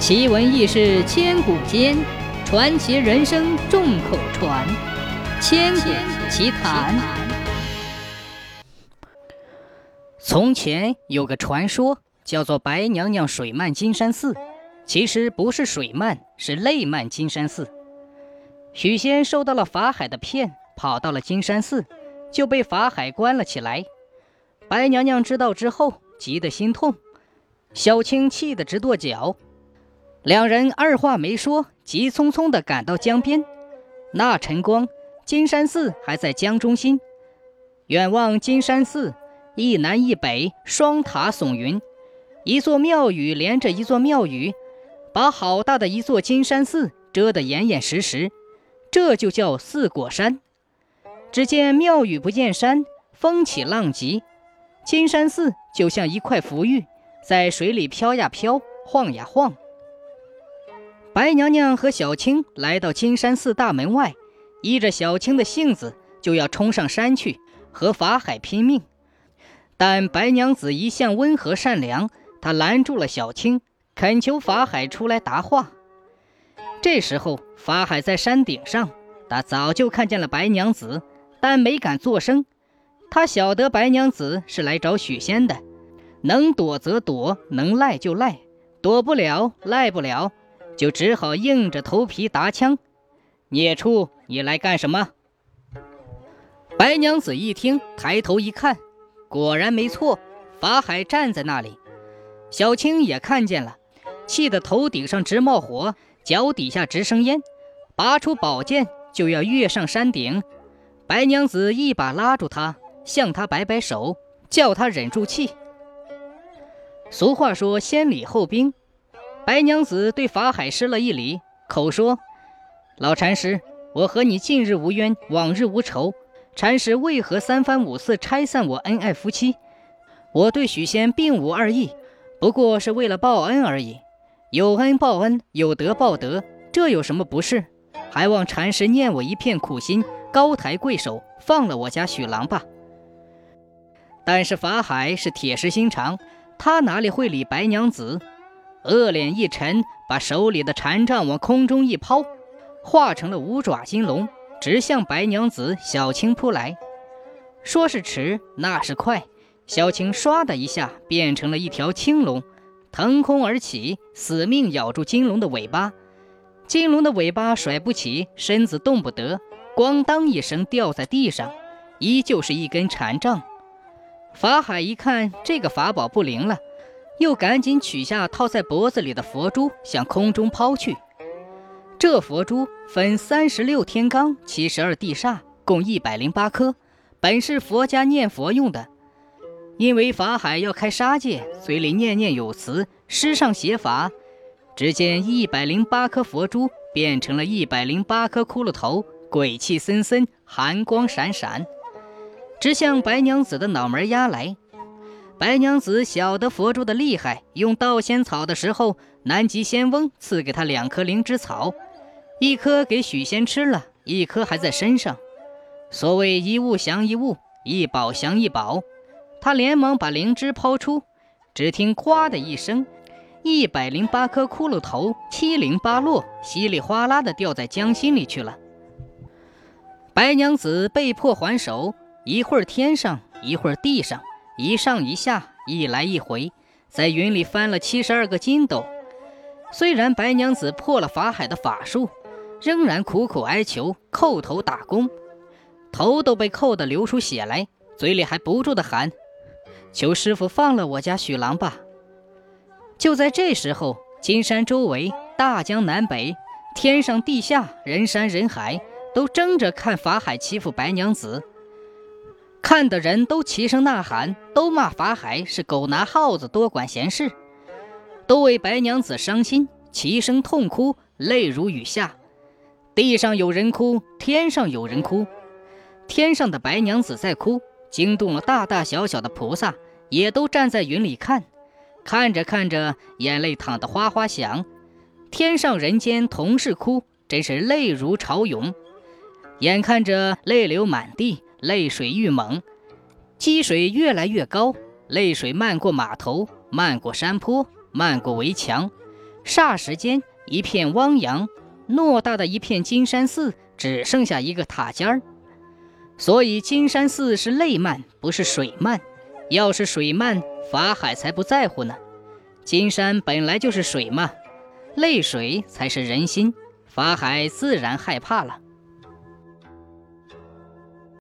奇闻异事千古间，传奇人生众口传。千古奇谈。从前有个传说，叫做白娘娘水漫金山寺。其实不是水漫，是泪漫金山寺。许仙受到了法海的骗，跑到了金山寺，就被法海关了起来。白娘娘知道之后，急得心痛，小青气得直跺脚。两人二话没说，急匆匆地赶到江边。那晨光，金山寺还在江中心。远望金山寺，一南一北，双塔耸云，一座庙宇连着一座庙宇。把好大的一座金山寺遮得严严实实，这就叫四果山。只见庙宇不见山，风起浪急，金山寺就像一块浮玉，在水里飘呀飘，晃呀晃。白娘娘和小青来到金山寺大门外，依着小青的性子，就要冲上山去和法海拼命。但白娘子一向温和善良，她拦住了小青。恳求法海出来答话。这时候，法海在山顶上，他早就看见了白娘子，但没敢作声。他晓得白娘子是来找许仙的，能躲则躲，能赖就赖，躲不了，赖不了，就只好硬着头皮答腔：“孽畜，你来干什么？”白娘子一听，抬头一看，果然没错，法海站在那里。小青也看见了。气得头顶上直冒火，脚底下直生烟，拔出宝剑就要跃上山顶。白娘子一把拉住他，向他摆摆手，叫他忍住气。俗话说先礼后兵，白娘子对法海施了一礼，口说：“老禅师，我和你近日无冤，往日无仇，禅师为何三番五次拆散我恩爱夫妻？我对许仙并无二意，不过是为了报恩而已。”有恩报恩，有德报德，这有什么不是？还望禅师念我一片苦心，高抬贵手，放了我家许郎吧。但是法海是铁石心肠，他哪里会理白娘子？恶脸一沉，把手里的禅杖往空中一抛，化成了五爪金龙，直向白娘子小青扑来。说是迟，那是快，小青唰的一下变成了一条青龙。腾空而起，死命咬住金龙的尾巴。金龙的尾巴甩不起，身子动不得，咣当一声掉在地上，依旧是一根禅杖。法海一看这个法宝不灵了，又赶紧取下套在脖子里的佛珠，向空中抛去。这佛珠分三十六天罡、七十二地煞，共一百零八颗，本是佛家念佛用的。因为法海要开杀戒，嘴里念念有词，施上邪法。只见一百零八颗佛珠变成了一百零八颗骷髅头，鬼气森森，寒光闪闪，直向白娘子的脑门压来。白娘子晓得佛珠的厉害，用道仙草的时候，南极仙翁赐给她两颗灵芝草，一颗给许仙吃了，一颗还在身上。所谓一物降一物，一宝降一宝。他连忙把灵芝抛出，只听“咵”的一声，一百零八颗骷髅头七零八落，稀里哗啦的掉在江心里去了。白娘子被迫还手，一会儿天上，一会儿地上，一上一下，一来一回，在云里翻了七十二个筋斗。虽然白娘子破了法海的法术，仍然苦苦哀求，叩头打工，头都被叩得流出血来，嘴里还不住的喊。求师傅放了我家许郎吧！就在这时候，金山周围、大江南北、天上地下、人山人海，都争着看法海欺负白娘子。看的人都齐声呐喊，都骂法海是狗拿耗子，多管闲事，都为白娘子伤心，齐声痛哭，泪如雨下。地上有人哭，天上有人哭，天上的白娘子在哭。惊动了大大小小的菩萨，也都站在云里看，看着看着，眼泪淌得哗哗响。天上人间同是哭，真是泪如潮涌。眼看着泪流满地，泪水愈猛，积水越来越高，泪水漫过码头，漫过山坡，漫过围墙，霎时间，一片汪洋，偌大的一片金山寺只剩下一个塔尖儿。所以金山寺是泪漫，不是水漫。要是水漫，法海才不在乎呢。金山本来就是水嘛，泪水才是人心，法海自然害怕了。